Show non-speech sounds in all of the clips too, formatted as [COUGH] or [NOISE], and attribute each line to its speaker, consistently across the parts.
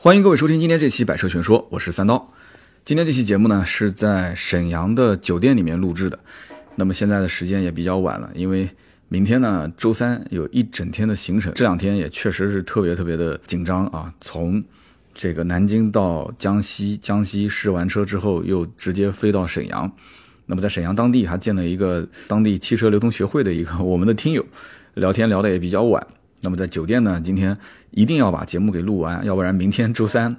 Speaker 1: 欢迎各位收听今天这期《百车全说》，我是三刀。今天这期节目呢是在沈阳的酒店里面录制的。那么现在的时间也比较晚了，因为明天呢周三有一整天的行程，这两天也确实是特别特别的紧张啊。从这个南京到江西，江西试完车之后又直接飞到沈阳。那么在沈阳当地还见了一个当地汽车流通学会的一个 [LAUGHS] 我们的听友，聊天聊得也比较晚。那么在酒店呢，今天一定要把节目给录完，要不然明天周三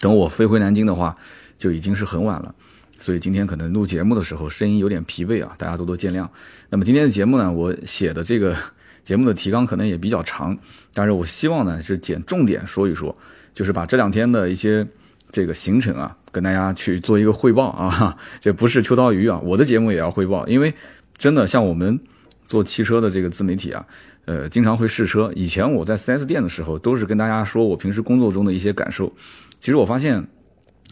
Speaker 1: 等我飞回南京的话，就已经是很晚了。所以今天可能录节目的时候声音有点疲惫啊，大家多多见谅。那么今天的节目呢，我写的这个节目的提纲可能也比较长，但是我希望呢是捡重点说一说，就是把这两天的一些这个行程啊，跟大家去做一个汇报啊。这不是秋刀鱼啊，我的节目也要汇报，因为真的像我们做汽车的这个自媒体啊。呃，经常会试车。以前我在 4S 店的时候，都是跟大家说我平时工作中的一些感受。其实我发现，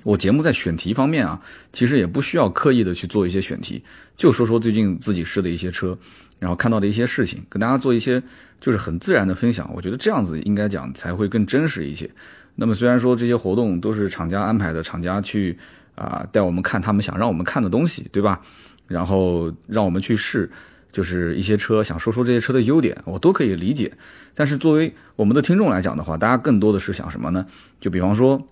Speaker 1: 我节目在选题方面啊，其实也不需要刻意的去做一些选题，就说说最近自己试的一些车，然后看到的一些事情，跟大家做一些就是很自然的分享。我觉得这样子应该讲才会更真实一些。那么虽然说这些活动都是厂家安排的，厂家去啊带我们看他们想让我们看的东西，对吧？然后让我们去试。就是一些车，想说说这些车的优点，我都可以理解。但是作为我们的听众来讲的话，大家更多的是想什么呢？就比方说，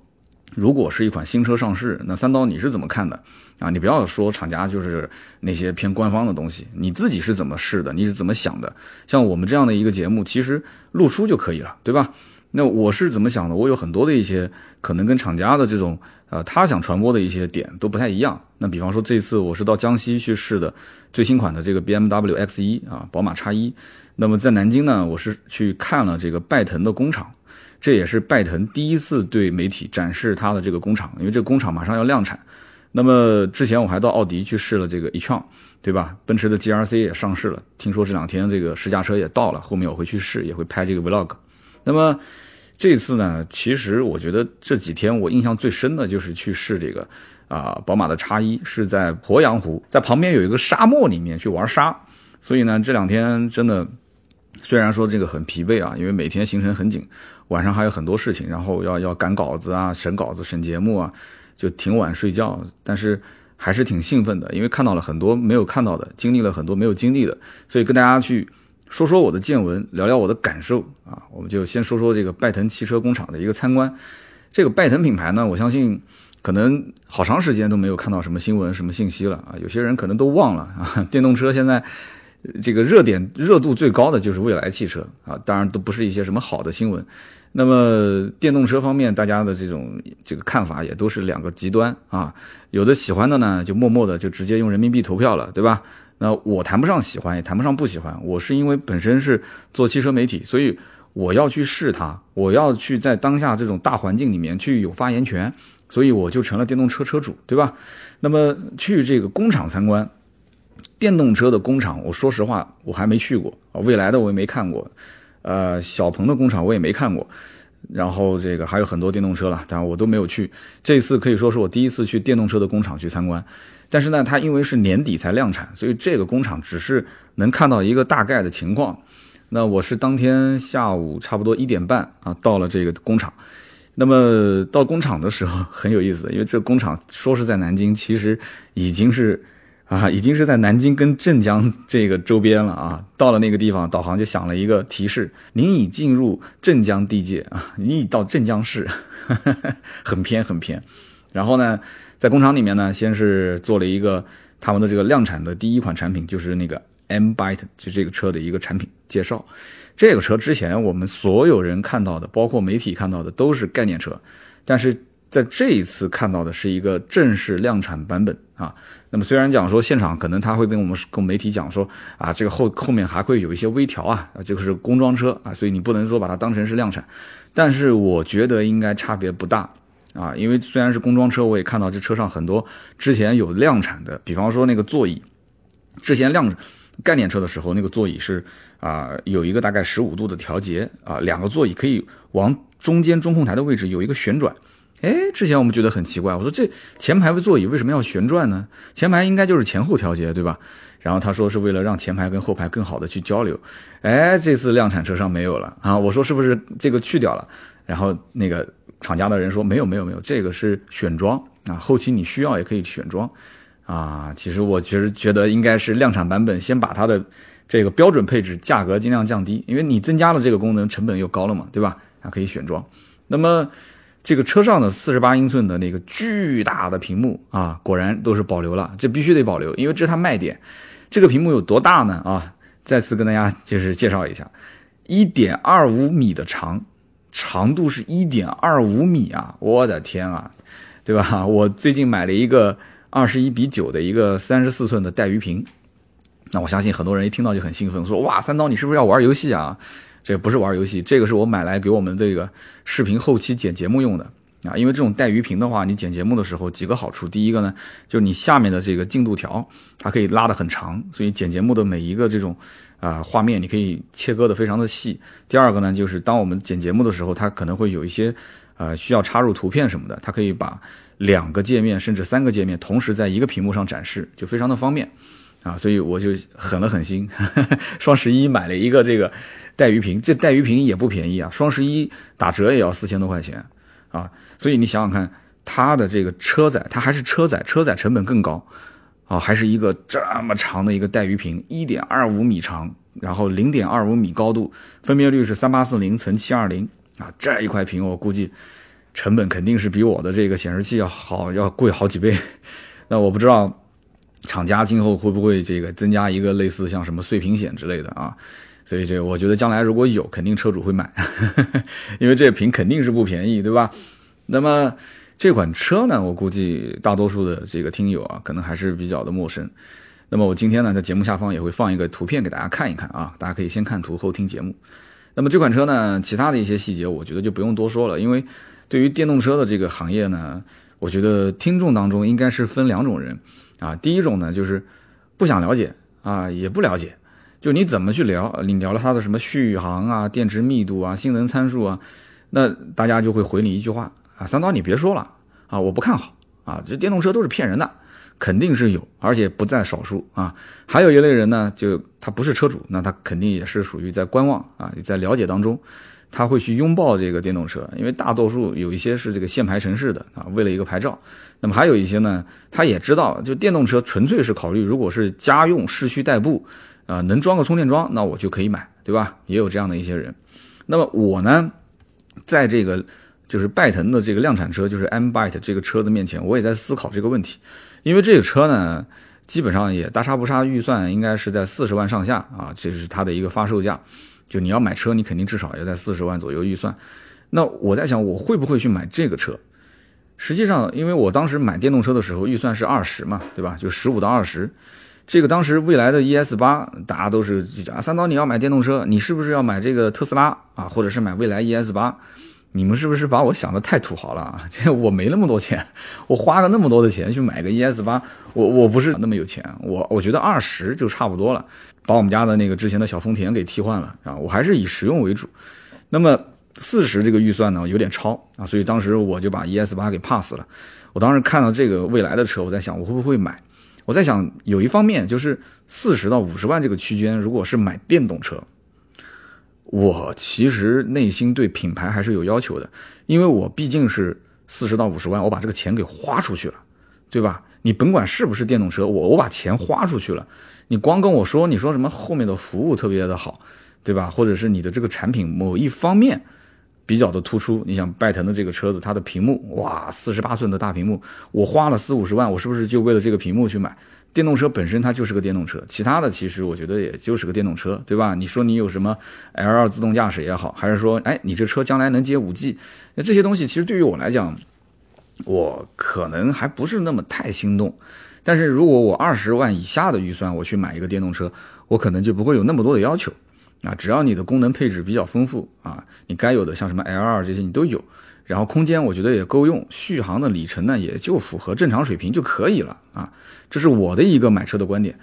Speaker 1: 如果是一款新车上市，那三刀你是怎么看的啊？你不要说厂家就是那些偏官方的东西，你自己是怎么试的？你是怎么想的？像我们这样的一个节目，其实录书就可以了，对吧？那我是怎么想的？我有很多的一些可能跟厂家的这种呃，他想传播的一些点都不太一样。那比方说这次我是到江西去试的最新款的这个 BMW X1 啊，宝马 X1。那么在南京呢，我是去看了这个拜腾的工厂，这也是拜腾第一次对媒体展示它的这个工厂，因为这个工厂马上要量产。那么之前我还到奥迪去试了这个 e-tron，对吧？奔驰的 GRC 也上市了，听说这两天这个试驾车也到了，后面我会去试，也会拍这个 vlog。那么这次呢，其实我觉得这几天我印象最深的就是去试这个啊，宝马的叉一，是在鄱阳湖，在旁边有一个沙漠里面去玩沙，所以呢，这两天真的虽然说这个很疲惫啊，因为每天行程很紧，晚上还有很多事情，然后要要赶稿子啊、审稿子、审节目啊，就挺晚睡觉，但是还是挺兴奋的，因为看到了很多没有看到的，经历了很多没有经历的，所以跟大家去。说说我的见闻，聊聊我的感受啊，我们就先说说这个拜腾汽车工厂的一个参观。这个拜腾品牌呢，我相信可能好长时间都没有看到什么新闻、什么信息了啊。有些人可能都忘了啊。电动车现在这个热点热度最高的就是未来汽车啊，当然都不是一些什么好的新闻。那么电动车方面，大家的这种这个看法也都是两个极端啊。有的喜欢的呢，就默默的就直接用人民币投票了，对吧？那我谈不上喜欢，也谈不上不喜欢。我是因为本身是做汽车媒体，所以我要去试它，我要去在当下这种大环境里面去有发言权，所以我就成了电动车车主，对吧？那么去这个工厂参观，电动车的工厂，我说实话我还没去过啊，未来的我也没看过，呃，小鹏的工厂我也没看过，然后这个还有很多电动车了，当然我都没有去。这次可以说是我第一次去电动车的工厂去参观。但是呢，它因为是年底才量产，所以这个工厂只是能看到一个大概的情况。那我是当天下午差不多一点半啊到了这个工厂。那么到工厂的时候很有意思，因为这工厂说是在南京，其实已经是啊已经是在南京跟镇江这个周边了啊。到了那个地方，导航就响了一个提示：您已进入镇江地界啊，您已到镇江市，[LAUGHS] 很偏很偏。然后呢？在工厂里面呢，先是做了一个他们的这个量产的第一款产品，就是那个 M Byte，就这个车的一个产品介绍。这个车之前我们所有人看到的，包括媒体看到的都是概念车，但是在这一次看到的是一个正式量产版本啊。那么虽然讲说现场可能他会跟我们跟媒体讲说啊，这个后后面还会有一些微调啊，这个是工装车啊，所以你不能说把它当成是量产，但是我觉得应该差别不大。啊，因为虽然是工装车，我也看到这车上很多之前有量产的，比方说那个座椅，之前量概念车的时候，那个座椅是啊有一个大概十五度的调节啊，两个座椅可以往中间中控台的位置有一个旋转。哎，之前我们觉得很奇怪，我说这前排的座椅为什么要旋转呢？前排应该就是前后调节，对吧？然后他说是为了让前排跟后排更好的去交流。哎，这次量产车上没有了啊，我说是不是这个去掉了？然后那个厂家的人说没有没有没有，这个是选装啊，后期你需要也可以选装啊。其实我其实觉得应该是量产版本先把它的这个标准配置价格尽量降低，因为你增加了这个功能，成本又高了嘛，对吧？啊，可以选装。那么这个车上的四十八英寸的那个巨大的屏幕啊，果然都是保留了，这必须得保留，因为这是它卖点。这个屏幕有多大呢？啊，再次跟大家就是介绍一下，一点二五米的长。长度是一点二五米啊！我的天啊，对吧？我最近买了一个二十一比九的一个三十四寸的带鱼屏，那我相信很多人一听到就很兴奋，说哇，三刀你是不是要玩游戏啊？这不是玩游戏，这个是我买来给我们这个视频后期剪节目用的啊。因为这种带鱼屏的话，你剪节目的时候几个好处，第一个呢，就是你下面的这个进度条它可以拉得很长，所以剪节目的每一个这种。啊，画面你可以切割的非常的细。第二个呢，就是当我们剪节目的时候，它可能会有一些，呃，需要插入图片什么的，它可以把两个界面甚至三个界面同时在一个屏幕上展示，就非常的方便。啊，所以我就狠了狠心，双十一买了一个这个带鱼屏，这带鱼屏也不便宜啊，双十一打折也要四千多块钱啊。所以你想想看，它的这个车载，它还是车载，车载成本更高。啊，还是一个这么长的一个带鱼屏，一点二五米长，然后零点二五米高度，分辨率是三八四零乘七二零啊，这一块屏我估计成本肯定是比我的这个显示器要好，要贵好几倍。[LAUGHS] 那我不知道厂家今后会不会这个增加一个类似像什么碎屏险之类的啊？所以这我觉得将来如果有，肯定车主会买，[LAUGHS] 因为这屏肯定是不便宜，对吧？那么。这款车呢，我估计大多数的这个听友啊，可能还是比较的陌生。那么我今天呢，在节目下方也会放一个图片给大家看一看啊，大家可以先看图后听节目。那么这款车呢，其他的一些细节，我觉得就不用多说了，因为对于电动车的这个行业呢，我觉得听众当中应该是分两种人啊。第一种呢，就是不想了解啊，也不了解，就你怎么去聊，你聊了它的什么续航啊、电池密度啊、性能参数啊，那大家就会回你一句话。啊，三刀，你别说了啊，我不看好啊，这电动车都是骗人的，肯定是有，而且不在少数啊。还有一类人呢，就他不是车主，那他肯定也是属于在观望啊，在了解当中，他会去拥抱这个电动车，因为大多数有一些是这个限牌城市的啊，为了一个牌照。那么还有一些呢，他也知道，就电动车纯粹是考虑，如果是家用市区代步啊，能装个充电桩，那我就可以买，对吧？也有这样的一些人。那么我呢，在这个。就是拜腾的这个量产车，就是 M Byte 这个车子面前，我也在思考这个问题，因为这个车呢，基本上也大差不差，预算应该是在四十万上下啊，这是它的一个发售价。就你要买车，你肯定至少要在四十万左右预算。那我在想，我会不会去买这个车？实际上，因为我当时买电动车的时候，预算是二十嘛，对吧？就十五到二十。这个当时未来的 ES 八，大家都是讲三刀，你要买电动车，你是不是要买这个特斯拉啊，或者是买未来 ES 八？你们是不是把我想的太土豪了啊？这 [LAUGHS] 我没那么多钱，我花了那么多的钱去买个 ES 八，我我不是那么有钱，我我觉得二十就差不多了，把我们家的那个之前的小丰田给替换了啊，我还是以实用为主。那么四十这个预算呢有点超啊，所以当时我就把 ES 八给 pass 了。我当时看到这个未来的车，我在想我会不会买？我在想有一方面就是四十到五十万这个区间，如果是买电动车。我其实内心对品牌还是有要求的，因为我毕竟是四十到五十万，我把这个钱给花出去了，对吧？你甭管是不是电动车，我我把钱花出去了，你光跟我说你说什么后面的服务特别的好，对吧？或者是你的这个产品某一方面比较的突出，你想拜腾的这个车子，它的屏幕哇，四十八寸的大屏幕，我花了四五十万，我是不是就为了这个屏幕去买？电动车本身它就是个电动车，其他的其实我觉得也就是个电动车，对吧？你说你有什么 L2 自动驾驶也好，还是说，哎，你这车将来能接 5G，那这些东西其实对于我来讲，我可能还不是那么太心动。但是如果我二十万以下的预算，我去买一个电动车，我可能就不会有那么多的要求啊。只要你的功能配置比较丰富啊，你该有的像什么 L2 这些你都有。然后空间我觉得也够用，续航的里程呢也就符合正常水平就可以了啊，这是我的一个买车的观点。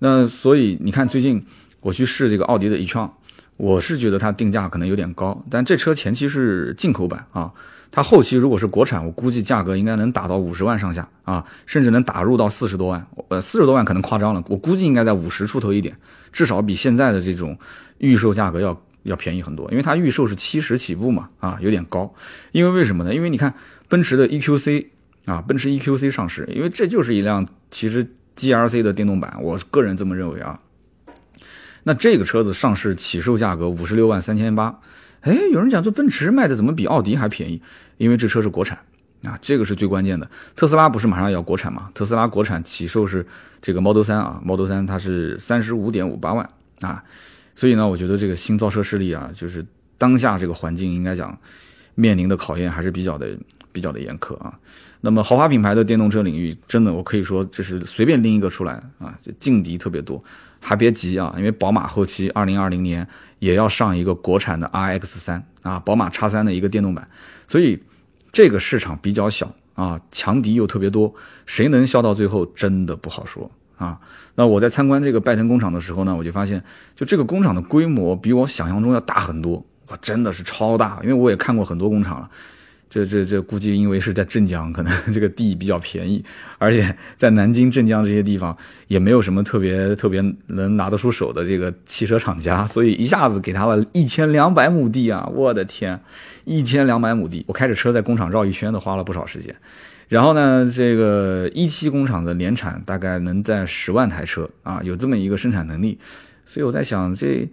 Speaker 1: 那所以你看最近我去试这个奥迪的 e-tron，我是觉得它定价可能有点高，但这车前期是进口版啊，它后期如果是国产，我估计价格应该能打到五十万上下啊，甚至能打入到四十多万，呃四十多万可能夸张了，我估计应该在五十出头一点，至少比现在的这种预售价格要。要便宜很多，因为它预售是七十起步嘛，啊，有点高。因为为什么呢？因为你看奔驰的 EQC 啊，奔驰 EQC 上市，因为这就是一辆其实 GLC 的电动版，我个人这么认为啊。那这个车子上市起售价格五十六万三千八，哎，有人讲这奔驰卖的怎么比奥迪还便宜？因为这车是国产啊，这个是最关键的。特斯拉不是马上要国产嘛？特斯拉国产起售是这个 Model 3啊，Model 3它是三十五点五八万啊，所以呢，我觉得这个新造车势力啊，就是当下这个环境应该讲面临的考验还是比较的比较的严苛啊。那么豪华品牌的电动车领域，真的我可以说这是随便拎一个出来啊，劲敌特别多。还别急啊，因为宝马后期二零二零年也要上一个国产的 RX 三啊，宝马叉三的一个电动版，所以这个市场比较小啊，强敌又特别多，谁能笑到最后真的不好说啊。那我在参观这个拜腾工厂的时候呢，我就发现，就这个工厂的规模比我想象中要大很多，哇，真的是超大，因为我也看过很多工厂了。这这这估计因为是在镇江，可能这个地比较便宜，而且在南京、镇江这些地方也没有什么特别特别能拿得出手的这个汽车厂家，所以一下子给他了一千两百亩地啊！我的天，一千两百亩地，我开着车在工厂绕一圈都花了不少时间。然后呢，这个一期工厂的年产大概能在十万台车啊，有这么一个生产能力，所以我在想，这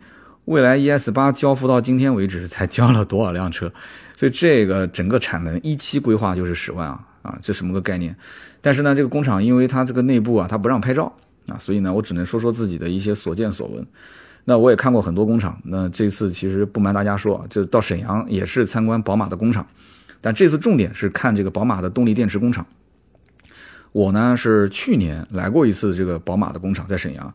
Speaker 1: 未来 ES 八交付到今天为止才交了多少辆车？所以这个整个产能一期规划就是十万啊啊，这什么个概念？但是呢，这个工厂因为它这个内部啊，它不让拍照啊，所以呢，我只能说说自己的一些所见所闻。那我也看过很多工厂，那这次其实不瞒大家说，就到沈阳也是参观宝马的工厂，但这次重点是看这个宝马的动力电池工厂。我呢是去年来过一次这个宝马的工厂，在沈阳。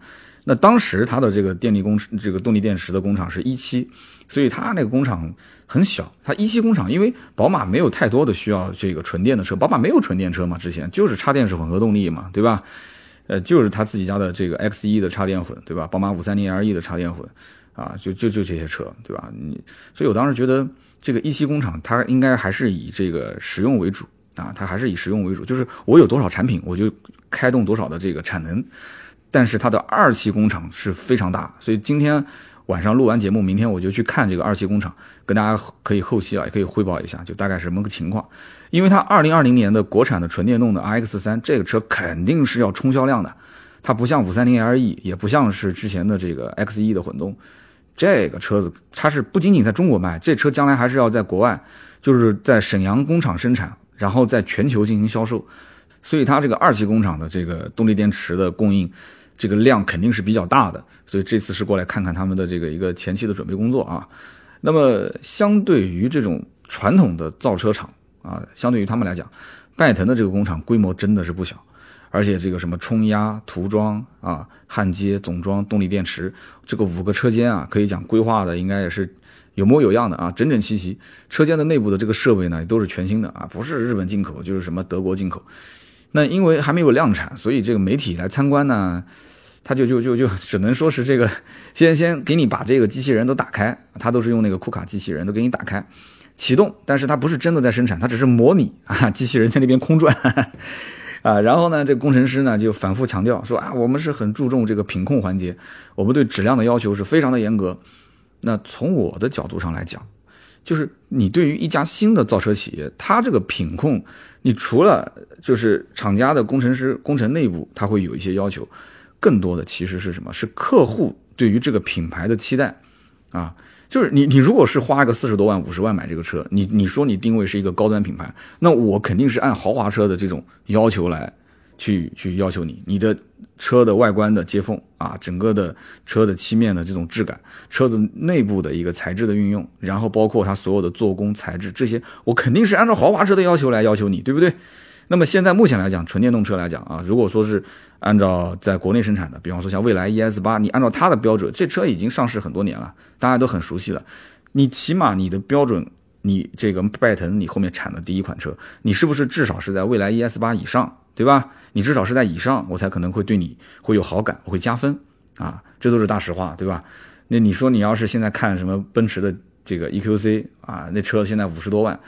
Speaker 1: 那当时它的这个电力工这个动力电池的工厂是一期，所以它那个工厂很小。它一期工厂，因为宝马没有太多的需要这个纯电的车，宝马没有纯电车嘛，之前就是插电式混合动力嘛，对吧？呃，就是他自己家的这个 X 一的插电混，对吧？宝马五三零 LE 的插电混，啊，就就就这些车，对吧？你，所以我当时觉得这个一期工厂它应该还是以这个实用为主啊，它还是以实用为主，就是我有多少产品，我就开动多少的这个产能。但是它的二期工厂是非常大，所以今天晚上录完节目，明天我就去看这个二期工厂，跟大家可以后期啊也可以汇报一下，就大概什么个情况。因为它二零二零年的国产的纯电动的 RX 三这个车肯定是要冲销量的，它不像五三零 LE，也不像是之前的这个 X 一的混动，这个车子它是不仅仅在中国卖，这车将来还是要在国外，就是在沈阳工厂生产，然后在全球进行销售，所以它这个二期工厂的这个动力电池的供应。这个量肯定是比较大的，所以这次是过来看看他们的这个一个前期的准备工作啊。那么相对于这种传统的造车厂啊，相对于他们来讲，拜腾的这个工厂规模真的是不小，而且这个什么冲压、涂装啊、焊接、总装、动力电池，这个五个车间啊，可以讲规划的应该也是有模有样的啊，整整齐齐。车间的内部的这个设备呢，都是全新的啊，不是日本进口就是什么德国进口。那因为还没有量产，所以这个媒体来参观呢。他就就就就只能说是这个，先先给你把这个机器人都打开，他都是用那个库卡机器人都给你打开，启动，但是它不是真的在生产，它只是模拟啊，机器人在那边空转，[LAUGHS] 啊，然后呢，这工程师呢就反复强调说啊，我们是很注重这个品控环节，我们对质量的要求是非常的严格。那从我的角度上来讲，就是你对于一家新的造车企业，它这个品控，你除了就是厂家的工程师工程内部，他会有一些要求。更多的其实是什么？是客户对于这个品牌的期待，啊，就是你你如果是花个四十多万、五十万买这个车，你你说你定位是一个高端品牌，那我肯定是按豪华车的这种要求来去去要求你，你的车的外观的接缝啊，整个的车的漆面的这种质感，车子内部的一个材质的运用，然后包括它所有的做工材质这些，我肯定是按照豪华车的要求来要求你，对不对？那么现在目前来讲，纯电动车来讲啊，如果说是按照在国内生产的，比方说像蔚来 ES 八，你按照它的标准，这车已经上市很多年了，大家都很熟悉了。你起码你的标准，你这个拜腾你后面产的第一款车，你是不是至少是在蔚来 ES 八以上，对吧？你至少是在以上，我才可能会对你会有好感，我会加分啊，这都是大实话，对吧？那你说你要是现在看什么奔驰的这个 EQC 啊，那车现在五十多万。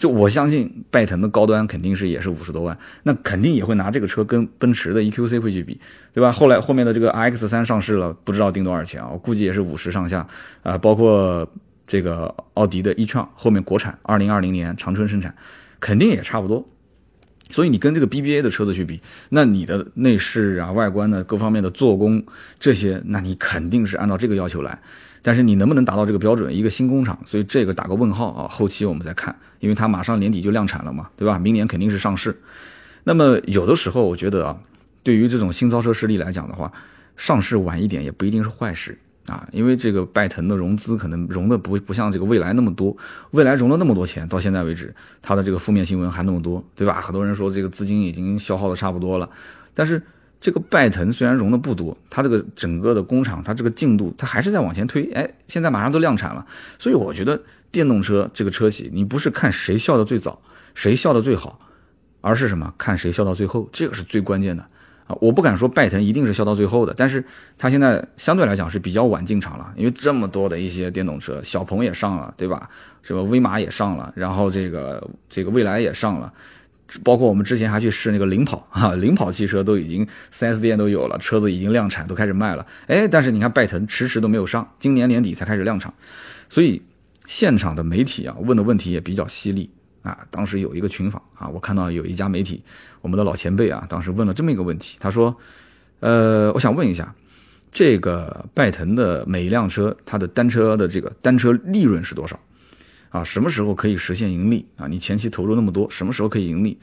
Speaker 1: 就我相信拜腾的高端肯定是也是五十多万，那肯定也会拿这个车跟奔驰的 EQC 会去比，对吧？后来后面的这个 RX 三上市了，不知道定多少钱啊？我估计也是五十上下啊。包括这个奥迪的 e-tron 后面国产二零二零年长春生产，肯定也差不多。所以你跟这个 BBA 的车子去比，那你的内饰啊、外观的各方面的做工这些，那你肯定是按照这个要求来。但是你能不能达到这个标准？一个新工厂，所以这个打个问号啊。后期我们再看，因为它马上年底就量产了嘛，对吧？明年肯定是上市。那么有的时候我觉得啊，对于这种新造车势力来讲的话，上市晚一点也不一定是坏事啊。因为这个拜腾的融资可能融的不不像这个蔚来那么多，蔚来融了那么多钱，到现在为止它的这个负面新闻还那么多，对吧？很多人说这个资金已经消耗的差不多了，但是。这个拜腾虽然融的不多，它这个整个的工厂，它这个进度，它还是在往前推。哎，现在马上都量产了，所以我觉得电动车这个车企，你不是看谁笑的最早，谁笑的最好，而是什么？看谁笑到最后，这个是最关键的啊！我不敢说拜腾一定是笑到最后的，但是它现在相对来讲是比较晚进场了，因为这么多的一些电动车，小鹏也上了，对吧？什么威马也上了，然后这个这个蔚来也上了。包括我们之前还去试那个领跑啊，领跑汽车都已经 4S 店都有了，车子已经量产，都开始卖了。哎，但是你看拜腾迟迟都没有上，今年年底才开始量产，所以现场的媒体啊问的问题也比较犀利啊。当时有一个群访啊，我看到有一家媒体，我们的老前辈啊，当时问了这么一个问题，他说：“呃，我想问一下，这个拜腾的每一辆车，它的单车的这个单车利润是多少？”啊，什么时候可以实现盈利啊？你前期投入那么多，什么时候可以盈利？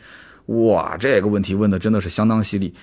Speaker 1: 哇，这个问题问的真的是相当犀利。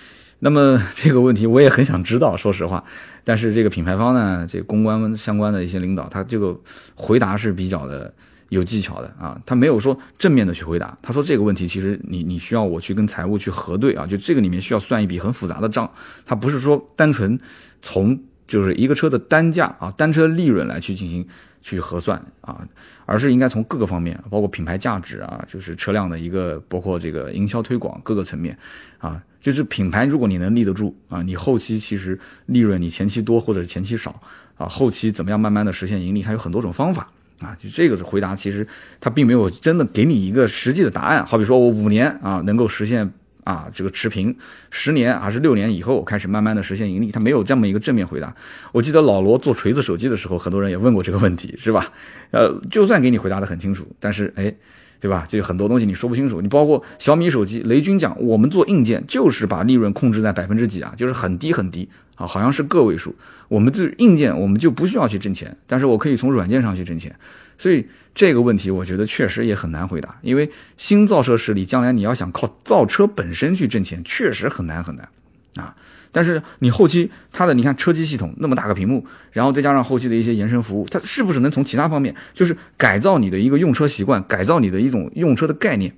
Speaker 1: 那么这个问题我也很想知道，说实话。但是这个品牌方呢，这公关相关的一些领导，他这个回答是比较的有技巧的啊。他没有说正面的去回答，他说这个问题其实你你需要我去跟财务去核对啊，就这个里面需要算一笔很复杂的账。他不是说单纯从就是一个车的单价啊，单车利润来去进行。去核算啊，而是应该从各个方面，包括品牌价值啊，就是车辆的一个，包括这个营销推广各个层面啊，就是品牌，如果你能立得住啊，你后期其实利润你前期多或者是前期少啊，后期怎么样慢慢的实现盈利，它有很多种方法啊，就这个回答其实它并没有真的给你一个实际的答案，好比说我五年啊能够实现。啊，这个持平十年还是六年以后开始慢慢的实现盈利，他没有这么一个正面回答。我记得老罗做锤子手机的时候，很多人也问过这个问题，是吧？呃，就算给你回答的很清楚，但是哎，对吧？就很多东西你说不清楚。你包括小米手机，雷军讲我们做硬件就是把利润控制在百分之几啊，就是很低很低啊，好像是个位数。我们这硬件我们就不需要去挣钱，但是我可以从软件上去挣钱。所以这个问题，我觉得确实也很难回答，因为新造车势力将来你要想靠造车本身去挣钱，确实很难很难啊。但是你后期它的，你看车机系统那么大个屏幕，然后再加上后期的一些延伸服务，它是不是能从其他方面，就是改造你的一个用车习惯，改造你的一种用车的概念？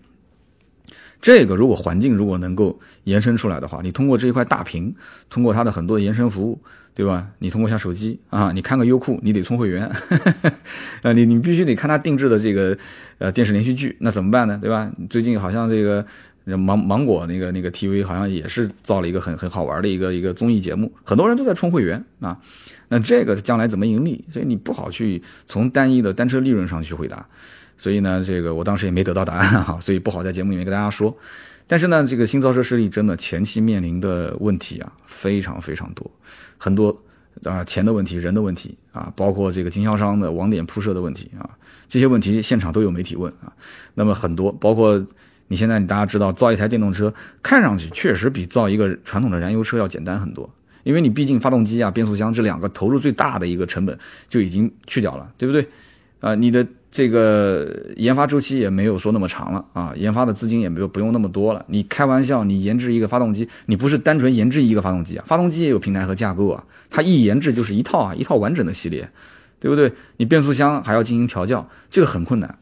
Speaker 1: 这个如果环境如果能够延伸出来的话，你通过这一块大屏，通过它的很多延伸服务。对吧？你通过像手机啊，你看个优酷，你得充会员，啊，[LAUGHS] 你你必须得看他定制的这个呃电视连续剧，那怎么办呢？对吧？最近好像这个芒芒果那个那个 TV 好像也是造了一个很很好玩的一个一个综艺节目，很多人都在充会员啊。那这个将来怎么盈利？所以你不好去从单一的单车利润上去回答。所以呢，这个我当时也没得到答案哈，所以不好在节目里面跟大家说。但是呢，这个新造车势力真的前期面临的问题啊，非常非常多。很多啊，钱的问题、人的问题啊，包括这个经销商的网点铺设的问题啊，这些问题现场都有媒体问啊。那么很多，包括你现在你大家知道，造一台电动车看上去确实比造一个传统的燃油车要简单很多，因为你毕竟发动机啊、变速箱这两个投入最大的一个成本就已经去掉了，对不对？啊，你的。这个研发周期也没有说那么长了啊，研发的资金也没有不用那么多了。你开玩笑，你研制一个发动机，你不是单纯研制一个发动机啊，发动机也有平台和架构啊，它一研制就是一套啊，一套完整的系列，对不对？你变速箱还要进行调教，这个很困难。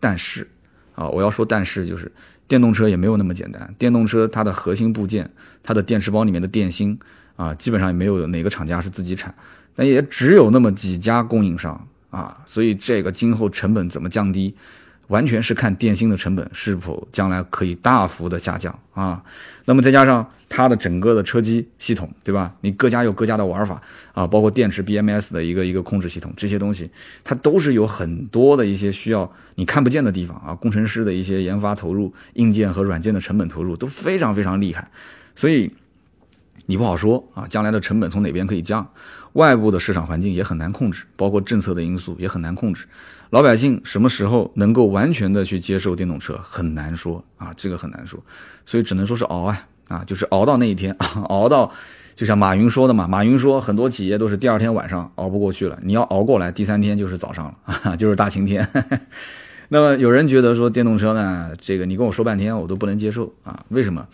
Speaker 1: 但是啊，我要说但是就是电动车也没有那么简单，电动车它的核心部件，它的电池包里面的电芯啊，基本上也没有哪个厂家是自己产，那也只有那么几家供应商。啊，所以这个今后成本怎么降低？完全是看电芯的成本是否将来可以大幅的下降啊。那么再加上它的整个的车机系统，对吧？你各家有各家的玩法啊，包括电池 BMS 的一个一个控制系统，这些东西它都是有很多的一些需要你看不见的地方啊。工程师的一些研发投入、硬件和软件的成本投入都非常非常厉害，所以你不好说啊，将来的成本从哪边可以降？外部的市场环境也很难控制，包括政策的因素也很难控制。老百姓什么时候能够完全的去接受电动车，很难说啊，这个很难说。所以只能说是熬啊啊，就是熬到那一天，[LAUGHS] 熬到就像马云说的嘛，马云说很多企业都是第二天晚上熬不过去了，你要熬过来，第三天就是早上了啊，[LAUGHS] 就是大晴天。[LAUGHS] 那么有人觉得说电动车呢，这个你跟我说半天我都不能接受啊，为什么？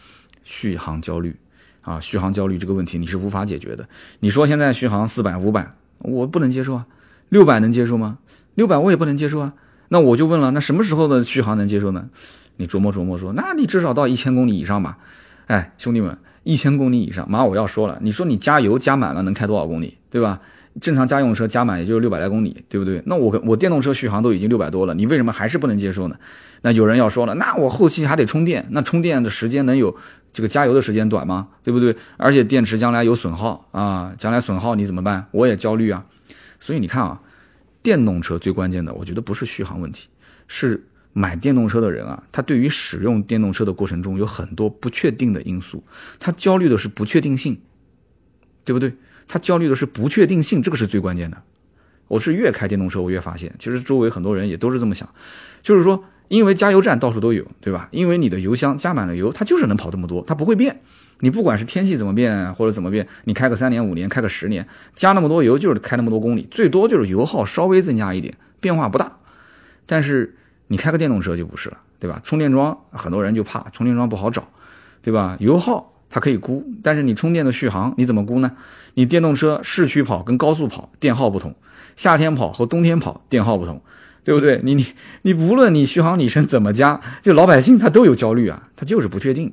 Speaker 1: 续航焦虑。啊，续航焦虑这个问题你是无法解决的。你说现在续航四百、五百，我不能接受啊。六百能接受吗？六百我也不能接受啊。那我就问了，那什么时候的续航能接受呢？你琢磨琢磨说，那你至少到一千公里以上吧。哎，兄弟们，一千公里以上，马我要说了，你说你加油加满了能开多少公里，对吧？正常家用车加满也就六百来公里，对不对？那我我电动车续航都已经六百多了，你为什么还是不能接受呢？那有人要说了，那我后期还得充电，那充电的时间能有？这个加油的时间短吗？对不对？而且电池将来有损耗啊，将来损耗你怎么办？我也焦虑啊。所以你看啊，电动车最关键的，我觉得不是续航问题，是买电动车的人啊，他对于使用电动车的过程中有很多不确定的因素，他焦虑的是不确定性，对不对？他焦虑的是不确定性，这个是最关键的。我是越开电动车，我越发现，其实周围很多人也都是这么想，就是说。因为加油站到处都有，对吧？因为你的油箱加满了油，它就是能跑这么多，它不会变。你不管是天气怎么变或者怎么变，你开个三年五年，开个十年，加那么多油就是开那么多公里，最多就是油耗稍微增加一点，变化不大。但是你开个电动车就不是了，对吧？充电桩很多人就怕充电桩不好找，对吧？油耗它可以估，但是你充电的续航你怎么估呢？你电动车市区跑跟高速跑电耗不同，夏天跑和冬天跑电耗不同。对不对？你你你，无论你续航里程怎么加，就老百姓他都有焦虑啊，他就是不确定。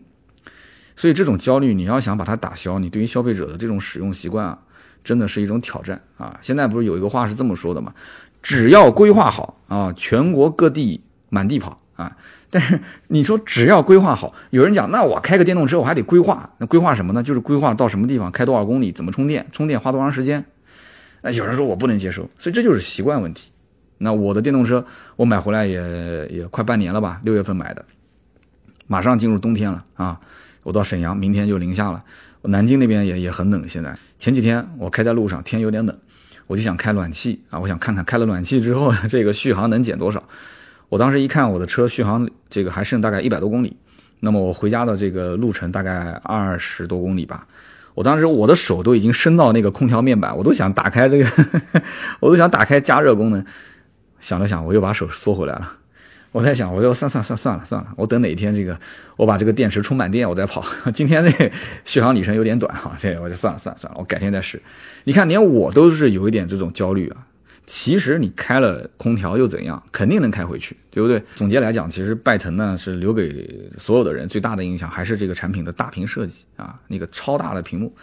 Speaker 1: 所以这种焦虑，你要想把它打消，你对于消费者的这种使用习惯啊，真的是一种挑战啊。现在不是有一个话是这么说的吗？只要规划好啊，全国各地满地跑啊。但是你说只要规划好，有人讲，那我开个电动车我还得规划，那规划什么呢？就是规划到什么地方开多少公里，怎么充电，充电花多长时间。那有人说我不能接受，所以这就是习惯问题。那我的电动车，我买回来也也快半年了吧，六月份买的，马上进入冬天了啊！我到沈阳，明天就零下了。南京那边也也很冷，现在前几天我开在路上，天有点冷，我就想开暖气啊，我想看看开了暖气之后 [LAUGHS] 这个续航能减多少。我当时一看我的车续航这个还剩大概一百多公里，那么我回家的这个路程大概二十多公里吧。我当时我的手都已经伸到那个空调面板，我都想打开这个，[LAUGHS] 我都想打开加热功能。想了想，我又把手缩回来了。[LAUGHS] 我在想，我就算算算算了算了，我等哪一天这个我把这个电池充满电，我再跑。[LAUGHS] 今天这续航里程有点短哈，[LAUGHS] 这我就算了算了算了，我改天再试。你看，连我都是有一点这种焦虑啊。其实你开了空调又怎样？肯定能开回去，对不对？总结来讲，其实拜腾呢是留给所有的人最大的印象，还是这个产品的大屏设计啊，那个超大的屏幕。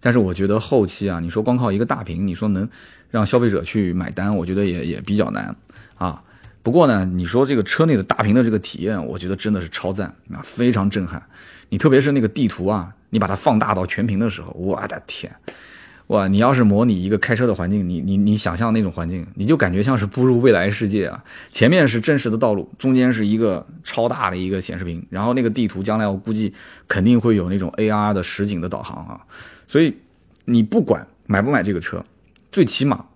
Speaker 1: 但是我觉得后期啊，你说光靠一个大屏，你说能让消费者去买单，我觉得也也比较难啊。不过呢，你说这个车内的大屏的这个体验，我觉得真的是超赞啊，非常震撼。你特别是那个地图啊，你把它放大到全屏的时候，我的天，哇！你要是模拟一个开车的环境，你你你想象那种环境，你就感觉像是步入未来世界啊。前面是真实的道路，中间是一个超大的一个显示屏，然后那个地图将来我估计肯定会有那种 AR 的实景的导航啊。所以，你不管买不买这个车，最起码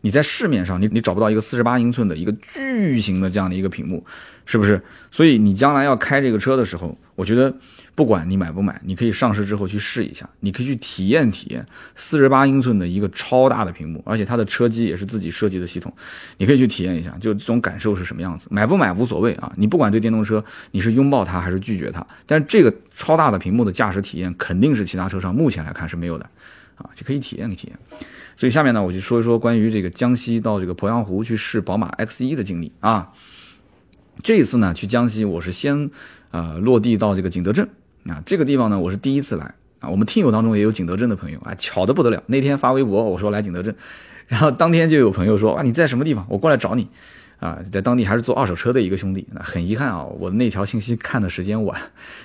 Speaker 1: 你在市面上你你找不到一个四十八英寸的一个巨型的这样的一个屏幕，是不是？所以你将来要开这个车的时候，我觉得不管你买不买，你可以上市之后去试一下，你可以去体验体验四十八英寸的一个超大的屏幕，而且它的车机也是自己设计的系统，你可以去体验一下，就这种感受是什么样子。买不买无所谓啊，你不管对电动车你是拥抱它还是拒绝它，但是这个超大的屏幕的驾驶体验肯定是其他车上目前来看是没有的啊，就可以体验体验。所以下面呢，我就说一说关于这个江西到这个鄱阳湖去试宝马 X1 的经历啊。这一次呢，去江西我是先呃落地到这个景德镇啊，这个地方呢我是第一次来啊。我们听友当中也有景德镇的朋友啊，巧的不得了。那天发微博我说来景德镇，然后当天就有朋友说啊你在什么地方？我过来找你啊，在当地还是做二手车的一个兄弟。那很遗憾啊，我的那条信息看的时间晚，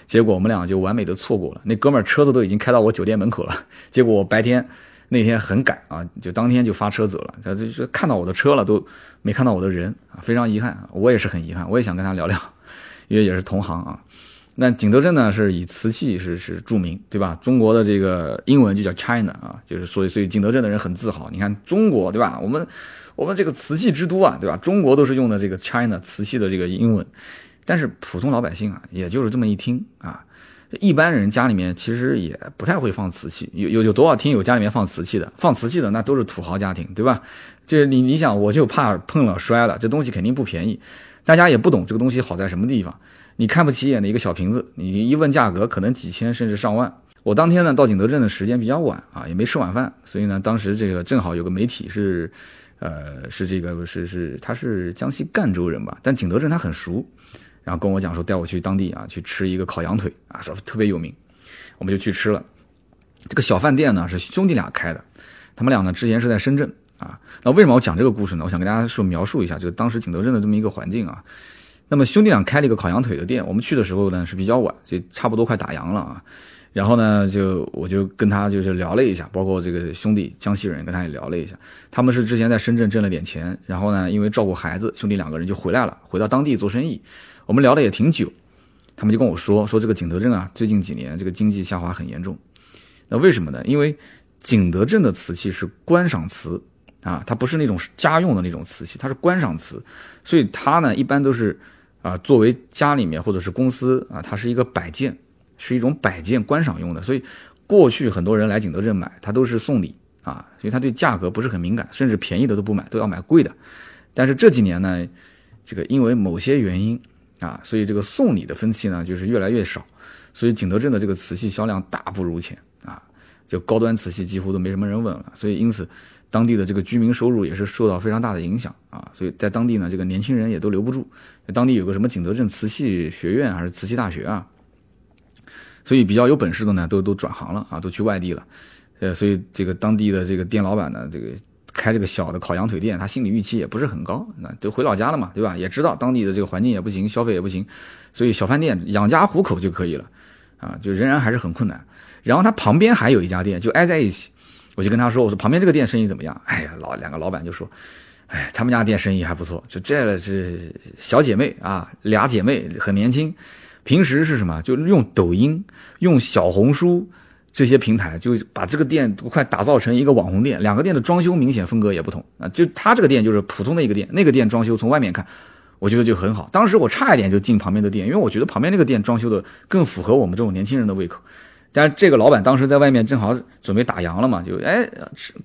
Speaker 1: 结果我们俩就完美的错过了。那哥们儿车子都已经开到我酒店门口了，结果我白天那天很赶啊，就当天就发车走了。他就是看到我的车了，都没看到我的人啊，非常遗憾。我也是很遗憾，我也想跟他聊聊，[LAUGHS] 因为也是同行啊。那景德镇呢，是以瓷器是是著名，对吧？中国的这个英文就叫 China 啊，就是所以所以景德镇的人很自豪。你看中国，对吧？我们我们这个瓷器之都啊，对吧？中国都是用的这个 China 瓷器的这个英文，但是普通老百姓啊，也就是这么一听啊，一般人家里面其实也不太会放瓷器。有有有多少听友家里面放瓷器的？放瓷器的那都是土豪家庭，对吧？就是你你想，我就怕碰了摔了，这东西肯定不便宜，大家也不懂这个东西好在什么地方。你看不起眼的一个小瓶子，你一问价格，可能几千甚至上万。我当天呢到景德镇的时间比较晚啊，也没吃晚饭，所以呢当时这个正好有个媒体是，呃是这个是是他是江西赣州人吧，但景德镇他很熟，然后跟我讲说带我去当地啊去吃一个烤羊腿啊，说特别有名，我们就去吃了。这个小饭店呢是兄弟俩开的，他们俩呢之前是在深圳啊。那为什么我讲这个故事呢？我想跟大家说描述一下，就是当时景德镇的这么一个环境啊。那么兄弟俩开了一个烤羊腿的店，我们去的时候呢是比较晚，就差不多快打烊了啊。然后呢，就我就跟他就是聊了一下，包括这个兄弟江西人跟他也聊了一下，他们是之前在深圳挣了点钱，然后呢因为照顾孩子，兄弟两个人就回来了，回到当地做生意。我们聊的也挺久，他们就跟我说说这个景德镇啊，最近几年这个经济下滑很严重。那为什么呢？因为景德镇的瓷器是观赏瓷啊，它不是那种家用的那种瓷器，它是观赏瓷，所以它呢一般都是。啊，作为家里面或者是公司啊，它是一个摆件，是一种摆件观赏用的。所以过去很多人来景德镇买，他都是送礼啊，所以他对价格不是很敏感，甚至便宜的都不买，都要买贵的。但是这几年呢，这个因为某些原因啊，所以这个送礼的风气呢就是越来越少，所以景德镇的这个瓷器销量大不如前啊，就高端瓷器几乎都没什么人问了。所以因此。当地的这个居民收入也是受到非常大的影响啊，所以在当地呢，这个年轻人也都留不住。当地有个什么景德镇瓷器学院还是瓷器大学啊，所以比较有本事的呢，都都转行了啊，都去外地了。呃，所以这个当地的这个店老板呢，这个开这个小的烤羊腿店，他心理预期也不是很高，那都回老家了嘛，对吧？也知道当地的这个环境也不行，消费也不行，所以小饭店养家糊口就可以了啊，就仍然还是很困难。然后他旁边还有一家店，就挨在一起。我就跟他说：“我说旁边这个店生意怎么样？”哎呀，老两个老板就说：“哎，他们家店生意还不错。就这个是小姐妹啊，俩姐妹很年轻，平时是什么？就用抖音、用小红书这些平台，就把这个店都快打造成一个网红店。两个店的装修明显风格也不同啊。就他这个店就是普通的一个店，那个店装修从外面看，我觉得就很好。当时我差一点就进旁边的店，因为我觉得旁边那个店装修的更符合我们这种年轻人的胃口。”但是这个老板当时在外面正好准备打烊了嘛，就哎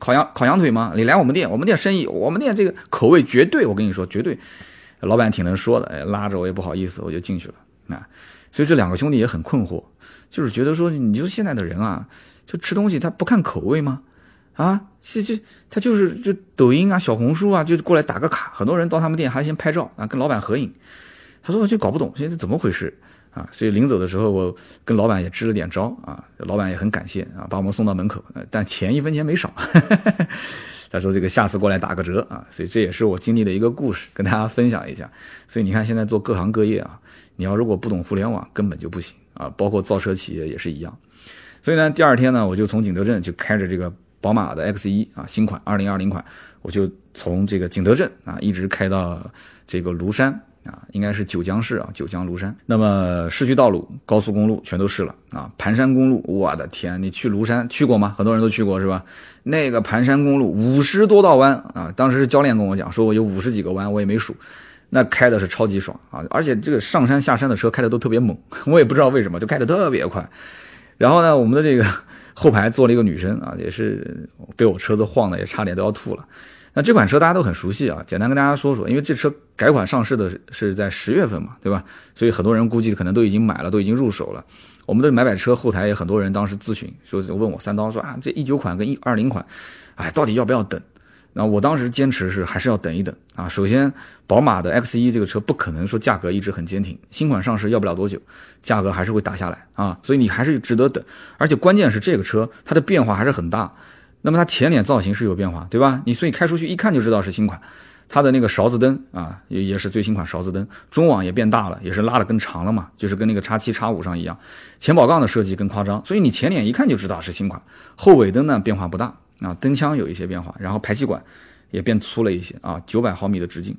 Speaker 1: 烤羊烤羊腿吗？你来我们店，我们店生意，我们店这个口味绝对，我跟你说绝对。老板挺能说的，哎，拉着我也不好意思，我就进去了啊。所以这两个兄弟也很困惑，就是觉得说，你就现在的人啊，就吃东西他不看口味吗？啊，这这他就是就抖音啊、小红书啊，就过来打个卡，很多人到他们店还先拍照啊，跟老板合影。他说我就搞不懂现在怎么回事。啊，所以临走的时候，我跟老板也支了点招啊，老板也很感谢啊，把我们送到门口，但钱一分钱没少。[LAUGHS] 他说这个下次过来打个折啊，所以这也是我经历的一个故事，跟大家分享一下。所以你看现在做各行各业啊，你要如果不懂互联网，根本就不行啊，包括造车企业也是一样。所以呢，第二天呢，我就从景德镇就开着这个宝马的 X 一啊，新款二零二零款，我就从这个景德镇啊一直开到这个庐山。啊，应该是九江市啊，九江庐山。那么市区道路、高速公路全都是了啊。盘山公路，我的天，你去庐山去过吗？很多人都去过是吧？那个盘山公路五十多道弯啊，当时是教练跟我讲，说我有五十几个弯，我也没数。那开的是超级爽啊，而且这个上山下山的车开的都特别猛，[LAUGHS] 我也不知道为什么，就开的特别快。然后呢，我们的这个后排坐了一个女生啊，也是被我车子晃的，也差点都要吐了。那这款车大家都很熟悉啊，简单跟大家说说，因为这车改款上市的是在十月份嘛，对吧？所以很多人估计可能都已经买了，都已经入手了。我们的买买车后台也很多人当时咨询，说问我三刀说啊，这一九款跟一二零款，哎，到底要不要等？那我当时坚持是还是要等一等啊。首先，宝马的 X 一这个车不可能说价格一直很坚挺，新款上市要不了多久，价格还是会打下来啊，所以你还是值得等。而且关键是这个车它的变化还是很大。那么它前脸造型是有变化，对吧？你所以开出去一看就知道是新款，它的那个勺子灯啊，也也是最新款勺子灯，中网也变大了，也是拉的更长了嘛，就是跟那个叉七叉五上一样。前保杠的设计更夸张，所以你前脸一看就知道是新款。后尾灯呢变化不大啊，灯腔有一些变化，然后排气管也变粗了一些啊，九百毫米的直径。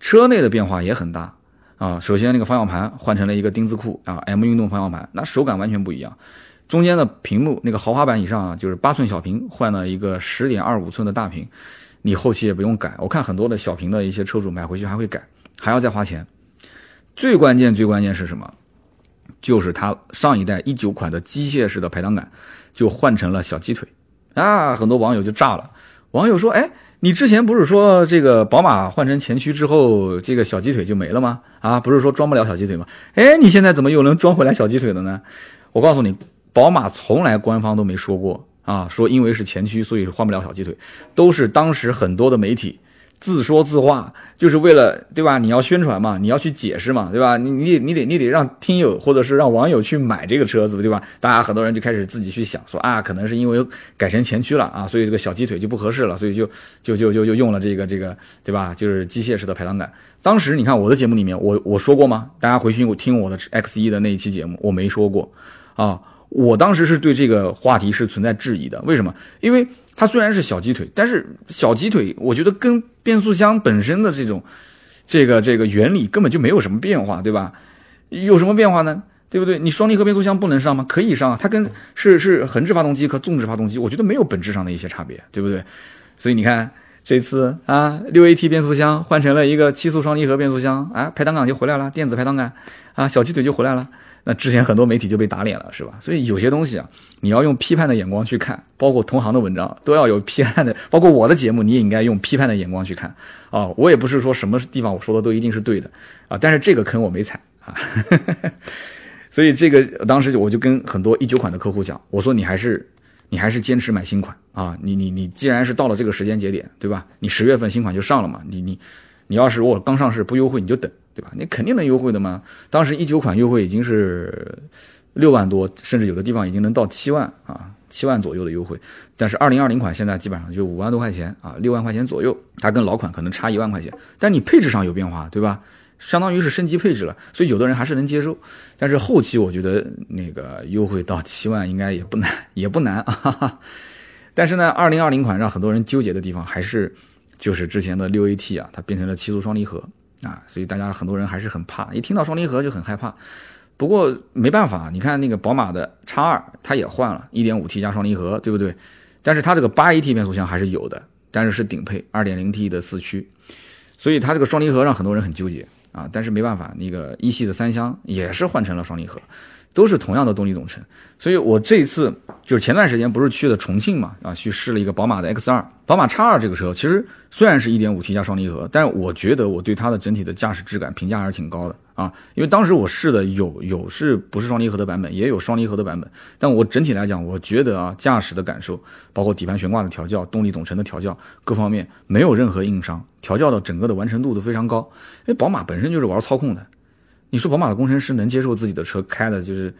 Speaker 1: 车内的变化也很大啊，首先那个方向盘换成了一个丁字裤啊，M 运动方向盘，那手感完全不一样。中间的屏幕那个豪华版以上啊，就是八寸小屏换了一个十点二五寸的大屏，你后期也不用改。我看很多的小屏的一些车主买回去还会改，还要再花钱。最关键最关键是什么？就是它上一代一九款的机械式的排挡杆就换成了小鸡腿啊！很多网友就炸了，网友说：“哎，你之前不是说这个宝马换成前驱之后，这个小鸡腿就没了吗？啊，不是说装不了小鸡腿吗？哎，你现在怎么又能装回来小鸡腿了呢？我告诉你。”宝马从来官方都没说过啊，说因为是前驱，所以换不了小鸡腿，都是当时很多的媒体自说自话，就是为了对吧？你要宣传嘛，你要去解释嘛，对吧？你你你得你得让听友或者是让网友去买这个车子，对吧？大家很多人就开始自己去想，说啊，可能是因为改成前驱了啊，所以这个小鸡腿就不合适了，所以就就就就就用了这个这个，对吧？就是机械式的排挡杆。当时你看我的节目里面，我我说过吗？大家回去我听我的 X 一的那一期节目，我没说过啊。我当时是对这个话题是存在质疑的，为什么？因为它虽然是小鸡腿，但是小鸡腿，我觉得跟变速箱本身的这种，这个这个原理根本就没有什么变化，对吧？有什么变化呢？对不对？你双离合变速箱不能上吗？可以上啊，它跟是是横置发动机和纵置发动机，我觉得没有本质上的一些差别，对不对？所以你看这次啊，六 AT 变速箱换成了一个七速双离合变速箱，啊，排挡杆就回来了，电子排挡杆啊，小鸡腿就回来了。那之前很多媒体就被打脸了，是吧？所以有些东西啊，你要用批判的眼光去看，包括同行的文章都要有批判的，包括我的节目，你也应该用批判的眼光去看啊。我也不是说什么地方我说的都一定是对的啊，但是这个坑我没踩啊。[LAUGHS] 所以这个当时我就跟很多一九款的客户讲，我说你还是你还是坚持买新款啊，你你你既然是到了这个时间节点，对吧？你十月份新款就上了嘛，你你你要是我刚上市不优惠，你就等。对吧？你肯定能优惠的嘛。当时一九款优惠已经是六万多，甚至有的地方已经能到七万啊，七万左右的优惠。但是二零二零款现在基本上就五万多块钱啊，六万块钱左右，它跟老款可能差一万块钱。但你配置上有变化，对吧？相当于是升级配置了，所以有的人还是能接受。但是后期我觉得那个优惠到七万应该也不难，也不难啊。[LAUGHS] 但是呢，二零二零款让很多人纠结的地方还是就是之前的六 AT 啊，它变成了七速双离合。啊，所以大家很多人还是很怕，一听到双离合就很害怕。不过没办法，你看那个宝马的叉二，它也换了一点五 T 加双离合，对不对？但是它这个八 AT 变速箱还是有的，但是是顶配二点零 T 的四驱，所以它这个双离合让很多人很纠结啊。但是没办法，那个一系的三厢也是换成了双离合。都是同样的动力总成，所以我这一次就是前段时间不是去了重庆嘛，啊，去试了一个宝马的 X 二，宝马 X 二这个车，其实虽然是一点五 T 加双离合，但我觉得我对它的整体的驾驶质感评价还是挺高的啊，因为当时我试的有有是不是双离合的版本，也有双离合的版本，但我整体来讲，我觉得啊，驾驶的感受，包括底盘悬挂的调教、动力总成的调教各方面没有任何硬伤，调教的整个的完成度都非常高，因为宝马本身就是玩操控的。你说宝马的工程师能接受自己的车开的，就是，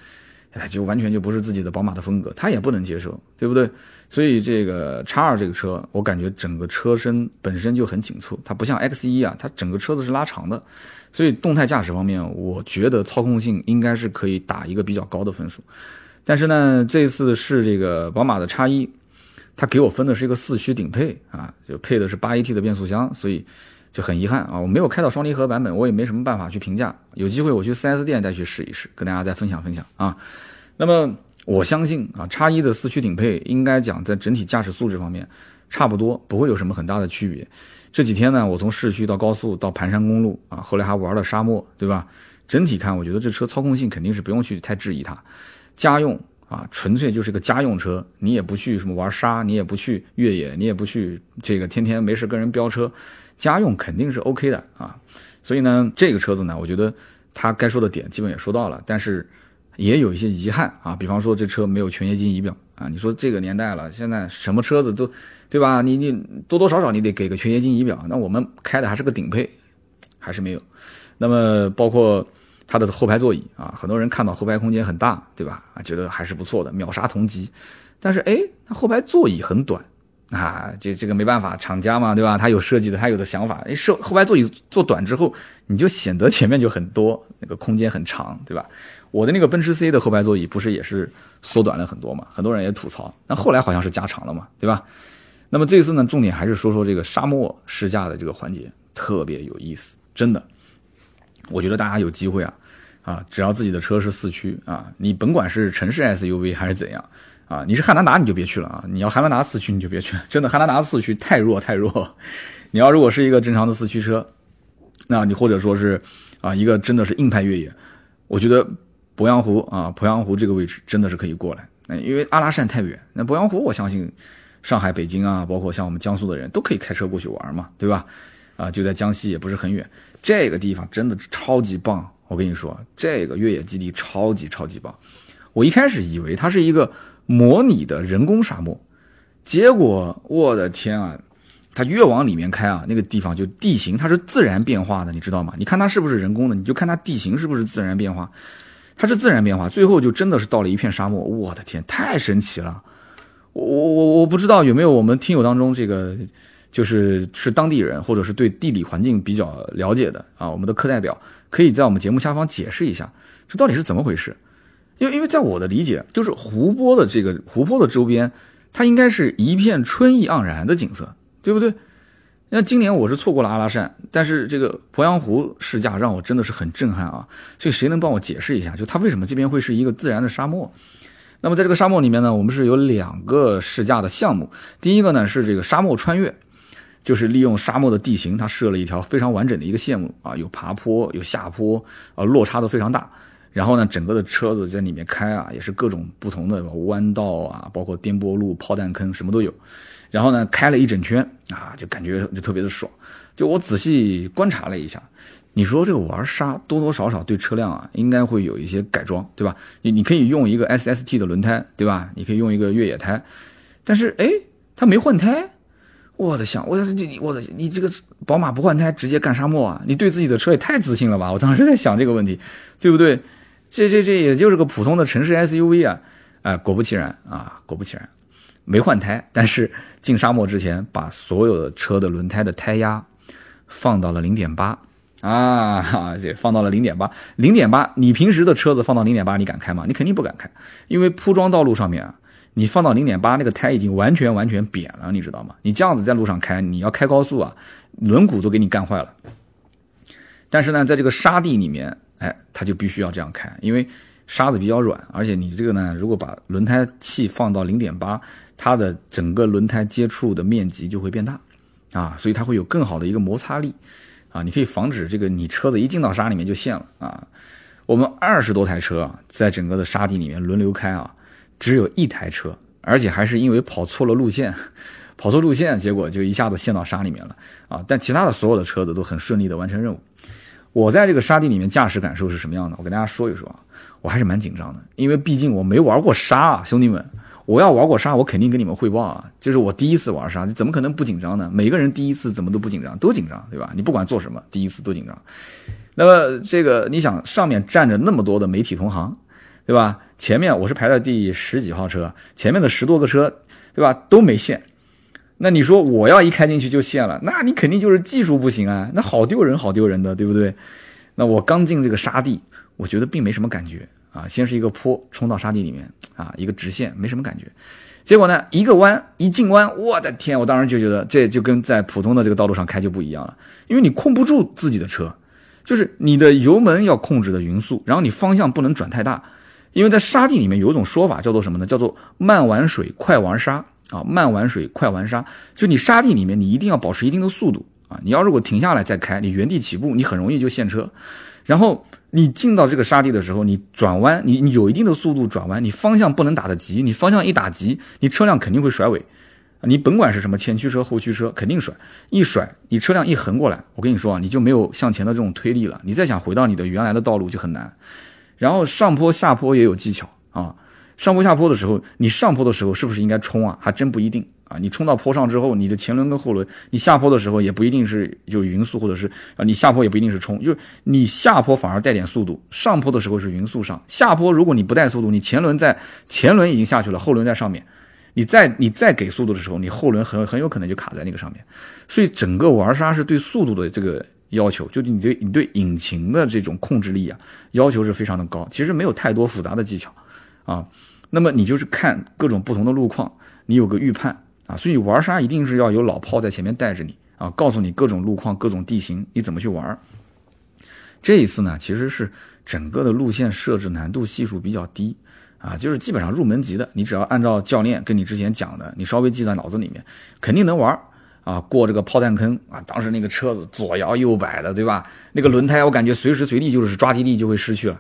Speaker 1: 哎，就完全就不是自己的宝马的风格，他也不能接受，对不对？所以这个叉二这个车，我感觉整个车身本身就很紧凑，它不像 X 一啊，它整个车子是拉长的，所以动态驾驶方面，我觉得操控性应该是可以打一个比较高的分数。但是呢，这次是这个宝马的叉一，它给我分的是一个四驱顶配啊，就配的是八 AT 的变速箱，所以。就很遗憾啊，我没有开到双离合版本，我也没什么办法去评价。有机会我去 4S 店再去试一试，跟大家再分享分享啊。那么我相信啊，叉一的四驱顶配应该讲在整体驾驶素质方面差不多，不会有什么很大的区别。这几天呢，我从市区到高速到盘山公路啊，后来还玩了沙漠，对吧？整体看，我觉得这车操控性肯定是不用去太质疑它。家用啊，纯粹就是个家用车，你也不去什么玩沙，你也不去越野，你也不去这个天天没事跟人飙车。家用肯定是 OK 的啊，所以呢，这个车子呢，我觉得它该说的点基本也说到了，但是也有一些遗憾啊，比方说这车没有全液晶仪表啊，你说这个年代了，现在什么车子都，对吧？你你多多少少你得给个全液晶仪表，那我们开的还是个顶配，还是没有。那么包括它的后排座椅啊，很多人看到后排空间很大，对吧？啊，觉得还是不错的，秒杀同级。但是哎，它后排座椅很短。啊，这这个没办法，厂家嘛，对吧？他有设计的，他有的想法。哎，设后排座椅做短之后，你就显得前面就很多，那个空间很长，对吧？我的那个奔驰 C 的后排座椅不是也是缩短了很多嘛？很多人也吐槽。那后来好像是加长了嘛，对吧？那么这次呢，重点还是说说这个沙漠试驾的这个环节，特别有意思，真的。我觉得大家有机会啊，啊，只要自己的车是四驱啊，你甭管是城市 SUV 还是怎样啊，你是汉兰达你就别去了啊，你要汉兰达四驱你就别去，真的汉兰达四驱太弱太弱。你要如果是一个正常的四驱车，那你或者说是啊一个真的是硬派越野，我觉得鄱阳湖啊鄱阳湖这个位置真的是可以过来，那因为阿拉善太远，那鄱阳湖我相信上海、北京啊，包括像我们江苏的人都可以开车过去玩嘛，对吧？啊，就在江西也不是很远。这个地方真的超级棒，我跟你说，这个越野基地超级超级棒。我一开始以为它是一个模拟的人工沙漠，结果我的天啊，它越往里面开啊，那个地方就地形它是自然变化的，你知道吗？你看它是不是人工的，你就看它地形是不是自然变化，它是自然变化，最后就真的是到了一片沙漠。我的天，太神奇了！我我我不知道有没有我们听友当中这个。就是是当地人，或者是对地理环境比较了解的啊，我们的课代表可以在我们节目下方解释一下，这到底是怎么回事？因为因为在我的理解，就是湖泊的这个湖泊的周边，它应该是一片春意盎然的景色，对不对？那今年我是错过了阿拉善，但是这个鄱阳湖试驾让我真的是很震撼啊！所以谁能帮我解释一下，就它为什么这边会是一个自然的沙漠？那么在这个沙漠里面呢，我们是有两个试驾的项目，第一个呢是这个沙漠穿越。就是利用沙漠的地形，它设了一条非常完整的一个线路啊，有爬坡，有下坡，啊，落差都非常大。然后呢，整个的车子在里面开啊，也是各种不同的弯道啊，包括颠簸路、炮弹坑，什么都有。然后呢，开了一整圈啊，就感觉就特别的爽。就我仔细观察了一下，你说这个玩沙多多少少对车辆啊，应该会有一些改装，对吧？你你可以用一个 SST 的轮胎，对吧？你可以用一个越野胎，但是哎，它没换胎。我的想，我的你，我的你这个宝马不换胎直接干沙漠啊？你对自己的车也太自信了吧？我当时在想这个问题，对不对？这这这也就是个普通的城市 SUV 啊！哎，果不其然啊，果不其然，没换胎，但是进沙漠之前把所有的车的轮胎的胎压放到了零点八啊，这放到了零点八，零点八，你平时的车子放到零点八，你敢开吗？你肯定不敢开，因为铺装道路上面啊。你放到零点八，那个胎已经完全完全扁了，你知道吗？你这样子在路上开，你要开高速啊，轮毂都给你干坏了。但是呢，在这个沙地里面，哎，它就必须要这样开，因为沙子比较软，而且你这个呢，如果把轮胎气放到零点八，它的整个轮胎接触的面积就会变大啊，所以它会有更好的一个摩擦力啊，你可以防止这个你车子一进到沙里面就陷了啊。我们二十多台车啊，在整个的沙地里面轮流开啊。只有一台车，而且还是因为跑错了路线，[LAUGHS] 跑错路线，结果就一下子陷到沙里面了啊！但其他的所有的车子都很顺利的完成任务。我在这个沙地里面驾驶感受是什么样的？我跟大家说一说啊，我还是蛮紧张的，因为毕竟我没玩过沙啊，兄弟们，我要玩过沙，我肯定跟你们汇报啊。就是我第一次玩沙，怎么可能不紧张呢？每个人第一次怎么都不紧张，都紧张，对吧？你不管做什么，第一次都紧张。那么这个，你想上面站着那么多的媒体同行。对吧？前面我是排在第十几号车，前面的十多个车，对吧？都没陷。那你说我要一开进去就陷了，那你肯定就是技术不行啊，那好丢人，好丢人的，对不对？那我刚进这个沙地，我觉得并没什么感觉啊。先是一个坡冲到沙地里面啊，一个直线没什么感觉。结果呢，一个弯一进弯，我的天！我当时就觉得这就跟在普通的这个道路上开就不一样了，因为你控不住自己的车，就是你的油门要控制的匀速，然后你方向不能转太大。因为在沙地里面有一种说法叫做什么呢？叫做慢玩水，快玩沙啊！慢玩水，快玩沙。就你沙地里面，你一定要保持一定的速度啊！你要如果停下来再开，你原地起步，你很容易就陷车。然后你进到这个沙地的时候，你转弯，你你有一定的速度转弯，你方向不能打得急，你方向一打急，你车辆肯定会甩尾。你甭管是什么前驱车、后驱车，肯定甩。一甩，你车辆一横过来，我跟你说啊，你就没有向前的这种推力了。你再想回到你的原来的道路就很难。然后上坡下坡也有技巧啊，上坡下坡的时候，你上坡的时候是不是应该冲啊？还真不一定啊。你冲到坡上之后，你的前轮跟后轮，你下坡的时候也不一定是就匀速，或者是啊，你下坡也不一定是冲，就是你下坡反而带点速度，上坡的时候是匀速上，下坡如果你不带速度，你前轮在前轮已经下去了，后轮在上面，你再你再给速度的时候，你后轮很很有可能就卡在那个上面。所以整个玩沙是对速度的这个要求，就你对你对引擎的这种控制力啊，要求是非常的高。其实没有太多复杂的技巧啊。那么你就是看各种不同的路况，你有个预判啊。所以玩沙一定是要有老炮在前面带着你啊，告诉你各种路况、各种地形你怎么去玩。这一次呢，其实是整个的路线设置难度系数比较低。啊，就是基本上入门级的，你只要按照教练跟你之前讲的，你稍微记在脑子里面，肯定能玩啊。过这个炮弹坑啊，当时那个车子左摇右摆的，对吧？那个轮胎我感觉随时随地就是抓地力就会失去了。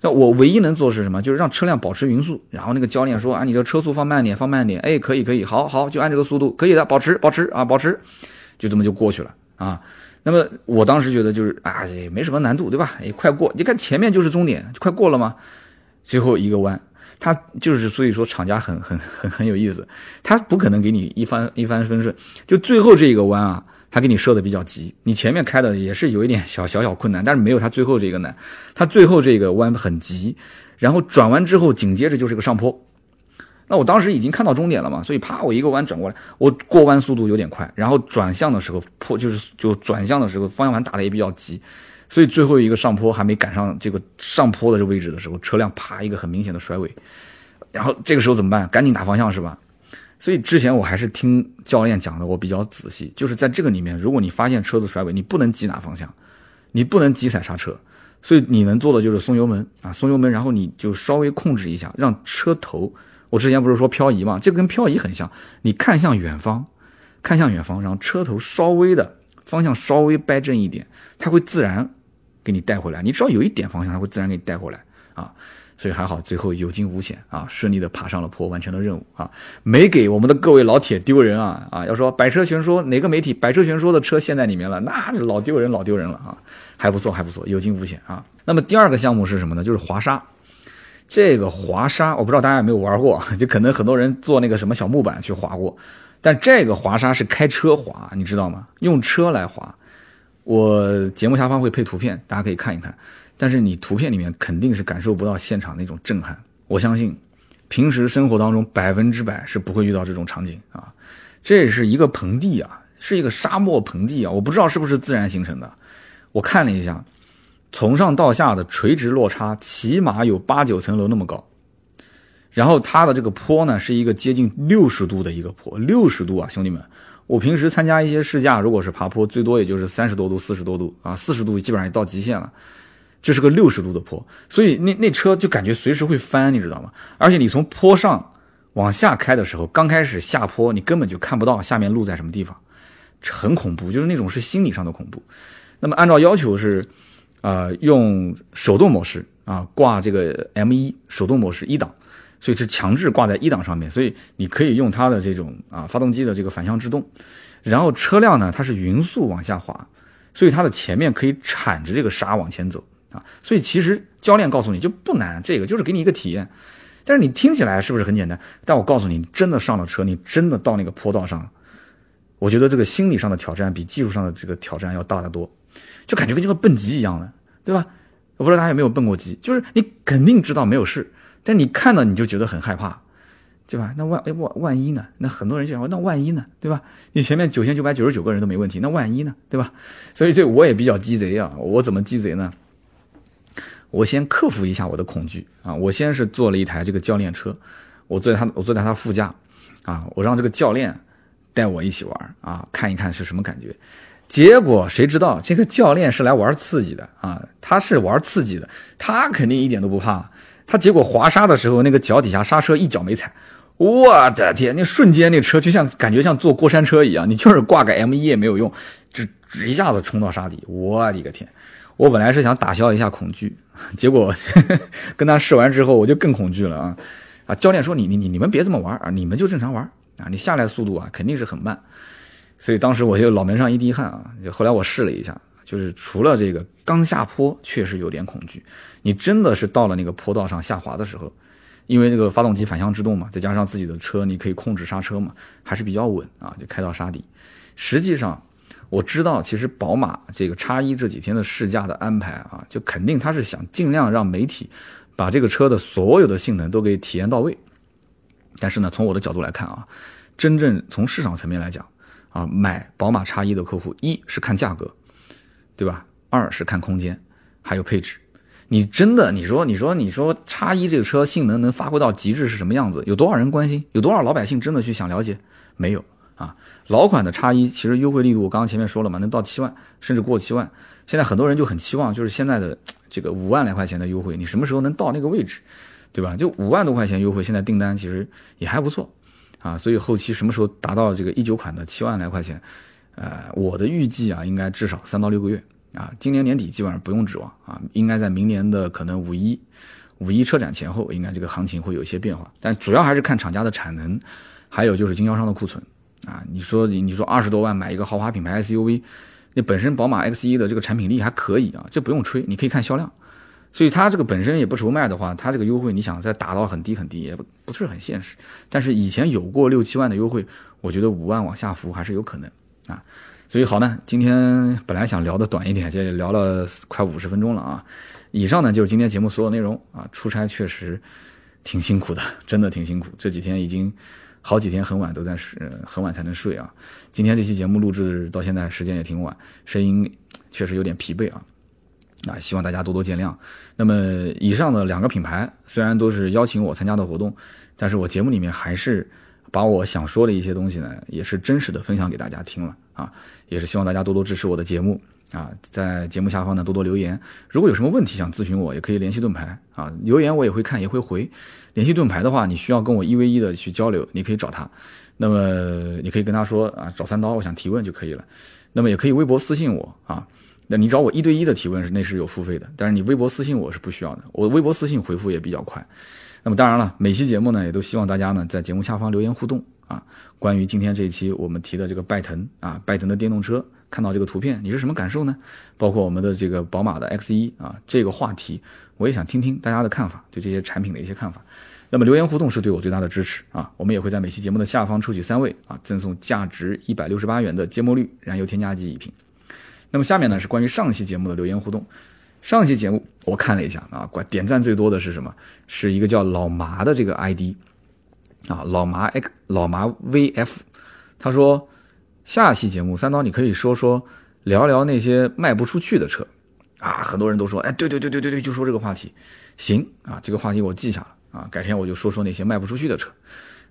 Speaker 1: 那我唯一能做是什么？就是让车辆保持匀速。然后那个教练说啊，你的车速放慢点，放慢点。哎，可以可以，好好就按这个速度，可以的，保持保持啊，保持，就这么就过去了啊。那么我当时觉得就是啊，也没什么难度，对吧？也快过，你看前面就是终点，就快过了吗？最后一个弯。他就是，所以说厂家很很很很有意思，他不可能给你一帆一帆风顺，就最后这一个弯啊，他给你设的比较急，你前面开的也是有一点小小小困难，但是没有他最后这个难，他最后这个弯很急，然后转弯之后紧接着就是个上坡，那我当时已经看到终点了嘛，所以啪我一个弯转过来，我过弯速度有点快，然后转向的时候坡就是就转向的时候方向盘打的也比较急。所以最后一个上坡还没赶上这个上坡的这位置的时候，车辆啪一个很明显的甩尾，然后这个时候怎么办？赶紧打方向是吧？所以之前我还是听教练讲的，我比较仔细，就是在这个里面，如果你发现车子甩尾，你不能急打方向，你不能急踩刹车，所以你能做的就是松油门啊，松油门，然后你就稍微控制一下，让车头，我之前不是说漂移嘛，这跟漂移很像，你看向远方，看向远方，然后车头稍微的方向稍微掰正一点，它会自然。给你带回来，你只要有一点方向，它会自然给你带回来。啊，所以还好，最后有惊无险啊，顺利的爬上了坡，完成了任务啊，没给我们的各位老铁丢人啊啊！要说百车全说哪个媒体百车全说的车陷在里面了，那是老丢人老丢人了啊，还不错还不错，有惊无险啊。那么第二个项目是什么呢？就是滑沙，这个滑沙我不知道大家有没有玩过，[LAUGHS] 就可能很多人坐那个什么小木板去滑过，但这个滑沙是开车滑，你知道吗？用车来滑。我节目下方会配图片，大家可以看一看。但是你图片里面肯定是感受不到现场那种震撼。我相信，平时生活当中百分之百是不会遇到这种场景啊。这是一个盆地啊，是一个沙漠盆地啊，我不知道是不是自然形成的。我看了一下，从上到下的垂直落差起码有八九层楼那么高。然后它的这个坡呢，是一个接近六十度的一个坡，六十度啊，兄弟们。我平时参加一些试驾，如果是爬坡，最多也就是三十多度、四十多度啊，四十度基本上也到极限了。这是个六十度的坡，所以那那车就感觉随时会翻，你知道吗？而且你从坡上往下开的时候，刚开始下坡，你根本就看不到下面路在什么地方，很恐怖，就是那种是心理上的恐怖。那么按照要求是，呃，用手动模式啊，挂这个 M 一手动模式一档。所以是强制挂在一档上面，所以你可以用它的这种啊发动机的这个反向制动，然后车辆呢它是匀速往下滑，所以它的前面可以铲着这个沙往前走啊。所以其实教练告诉你就不难，这个就是给你一个体验。但是你听起来是不是很简单？但我告诉你，真的上了车，你真的到那个坡道上，我觉得这个心理上的挑战比技术上的这个挑战要大得多，就感觉跟这个蹦极一样的，对吧？我不知道大家有没有蹦过极，就是你肯定知道没有事。但你看到你就觉得很害怕，对吧？那万万万一呢？那很多人就想，那万一呢？对吧？你前面九千九百九十九个人都没问题，那万一呢？对吧？所以这我也比较鸡贼啊！我怎么鸡贼呢？我先克服一下我的恐惧啊！我先是坐了一台这个教练车，我坐在他，我坐在他副驾啊，我让这个教练带我一起玩啊，看一看是什么感觉。结果谁知道这个教练是来玩刺激的啊？他是玩刺激的，他肯定一点都不怕。他结果滑沙的时候，那个脚底下刹车一脚没踩，我的天！那瞬间那车就像感觉像坐过山车一样，你就是挂个 M 一也没有用，只只一下子冲到沙底，我的个天！我本来是想打消一下恐惧，[LAUGHS] 结果 [LAUGHS] 跟他试完之后，我就更恐惧了啊！啊，教练说你你你你们别这么玩啊，你们就正常玩啊，你下来速度啊肯定是很慢，所以当时我就脑门上一滴汗啊，就后来我试了一下。就是除了这个刚下坡确实有点恐惧，你真的是到了那个坡道上下滑的时候，因为那个发动机反向制动嘛，再加上自己的车你可以控制刹车嘛，还是比较稳啊，就开到沙底。实际上我知道，其实宝马这个叉一这几天的试驾的安排啊，就肯定他是想尽量让媒体把这个车的所有的性能都给体验到位但是呢，从我的角度来看啊，真正从市场层面来讲啊，买宝马叉一的客户，一是看价格，对吧？二是看空间，还有配置。你真的，你说，你说，你说叉一这个车性能能发挥到极致是什么样子？有多少人关心？有多少老百姓真的去想了解？没有啊。老款的叉一其实优惠力度，我刚刚前面说了嘛，能到七万，甚至过七万。现在很多人就很期望，就是现在的这个五万来块钱的优惠，你什么时候能到那个位置，对吧？就五万多块钱优惠，现在订单其实也还不错啊。所以后期什么时候达到这个一九款的七万来块钱？呃，我的预计啊，应该至少三到六个月。啊，今年年底基本上不用指望啊，应该在明年的可能五一、五一车展前后，应该这个行情会有一些变化。但主要还是看厂家的产能，还有就是经销商的库存啊。你说你你说二十多万买一个豪华品牌 SUV，那本身宝马 X1 的这个产品力还可以啊，这不用吹，你可以看销量。所以它这个本身也不愁卖的话，它这个优惠你想再打到很低很低也不不是很现实。但是以前有过六七万的优惠，我觉得五万往下浮还是有可能啊。所以好呢，今天本来想聊的短一点，这聊了快五十分钟了啊。以上呢就是今天节目所有内容啊。出差确实挺辛苦的，真的挺辛苦。这几天已经好几天很晚都在睡，很晚才能睡啊。今天这期节目录制到现在时间也挺晚，声音确实有点疲惫啊。啊，希望大家多多见谅。那么以上的两个品牌虽然都是邀请我参加的活动，但是我节目里面还是把我想说的一些东西呢，也是真实的分享给大家听了。啊，也是希望大家多多支持我的节目啊，在节目下方呢多多留言。如果有什么问题想咨询我，也可以联系盾牌啊，留言我也会看，也会回。联系盾牌的话，你需要跟我一 v 一的去交流，你可以找他。那么你可以跟他说啊，找三刀，我想提问就可以了。那么也可以微博私信我啊，那你找我一对一的提问是那是有付费的，但是你微博私信我是不需要的，我微博私信回复也比较快。那么当然了，每期节目呢也都希望大家呢在节目下方留言互动。啊，关于今天这一期我们提的这个拜腾啊，拜腾的电动车，看到这个图片你是什么感受呢？包括我们的这个宝马的 X1 啊，这个话题我也想听听大家的看法，对这些产品的一些看法。那么留言互动是对我最大的支持啊，我们也会在每期节目的下方抽取三位啊，赠送价值一百六十八元的芥末绿燃油添加剂一瓶。那么下面呢是关于上期节目的留言互动，上期节目我看了一下啊，关点赞最多的是什么？是一个叫老麻的这个 ID。啊，老麻 X 老麻 VF，他说下期节目三刀你可以说说聊聊那些卖不出去的车啊，很多人都说，哎，对对对对对对，就说这个话题，行啊，这个话题我记下了啊，改天我就说说那些卖不出去的车。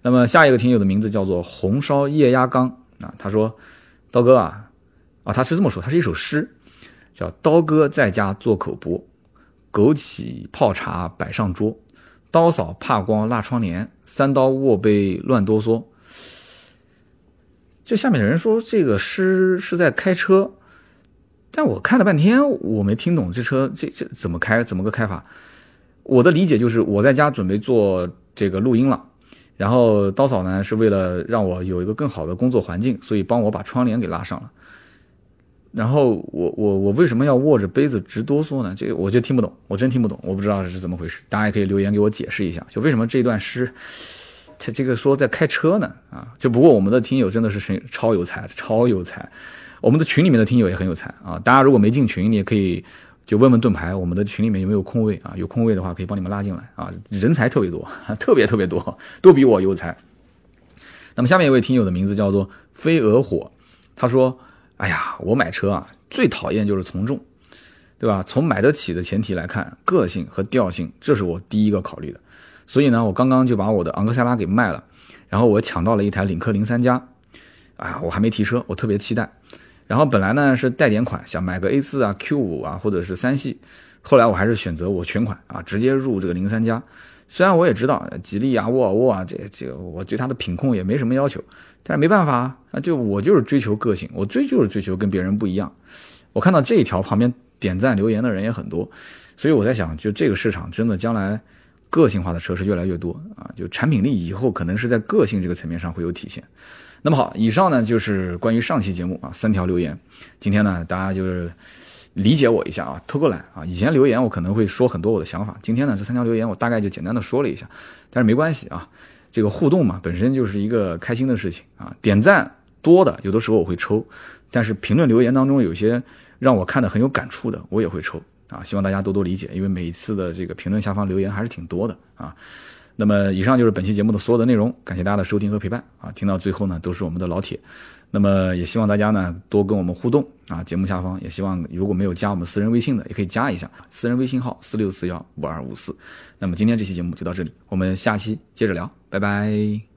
Speaker 1: 那么下一个听友的名字叫做红烧液压缸啊，他说刀哥啊啊，他是这么说，他是一首诗，叫刀哥在家做口播，枸杞泡茶摆上桌。刀嫂怕光拉窗帘，三刀握杯乱哆嗦。这下面的人说这个诗是在开车，但我看了半天，我没听懂这车这这怎么开，怎么个开法？我的理解就是我在家准备做这个录音了，然后刀嫂呢是为了让我有一个更好的工作环境，所以帮我把窗帘给拉上了。然后我我我为什么要握着杯子直哆嗦呢？这个我就听不懂，我真听不懂，我不知道是怎么回事。大家也可以留言给我解释一下，就为什么这段诗，他这个说在开车呢？啊，就不过我们的听友真的是神超有才，超有才。我们的群里面的听友也很有才啊。大家如果没进群，你也可以就问问盾牌，我们的群里面有没有空位啊？有空位的话可以帮你们拉进来啊。人才特别多，[LAUGHS] 特别特别多，都比我有才。那么下面一位听友的名字叫做飞蛾火，他说。哎呀，我买车啊，最讨厌就是从众，对吧？从买得起的前提来看，个性和调性，这是我第一个考虑的。所以呢，我刚刚就把我的昂克赛拉给卖了，然后我抢到了一台领克零三加。啊，我还没提车，我特别期待。然后本来呢是贷点款，想买个 A 四啊、Q 五啊，或者是三系。后来我还是选择我全款啊，直接入这个零三加。虽然我也知道吉利啊、沃尔沃啊，这这个我对它的品控也没什么要求。但是没办法啊，就我就是追求个性，我追就是追求跟别人不一样。我看到这一条旁边点赞留言的人也很多，所以我在想，就这个市场真的将来个性化的车是越来越多啊，就产品力以后可能是在个性这个层面上会有体现。那么好，以上呢就是关于上期节目啊三条留言。今天呢大家就是理解我一下啊，偷过来啊。以前留言我可能会说很多我的想法，今天呢这三条留言我大概就简单的说了一下，但是没关系啊。这个互动嘛，本身就是一个开心的事情啊。点赞多的，有的时候我会抽，但是评论留言当中有些让我看的很有感触的，我也会抽啊。希望大家多多理解，因为每次的这个评论下方留言还是挺多的啊。那么以上就是本期节目的所有的内容，感谢大家的收听和陪伴啊！听到最后呢，都是我们的老铁。那么也希望大家呢多跟我们互动啊！节目下方也希望如果没有加我们私人微信的，也可以加一下私人微信号四六四幺五二五四。那么今天这期节目就到这里，我们下期接着聊，拜拜。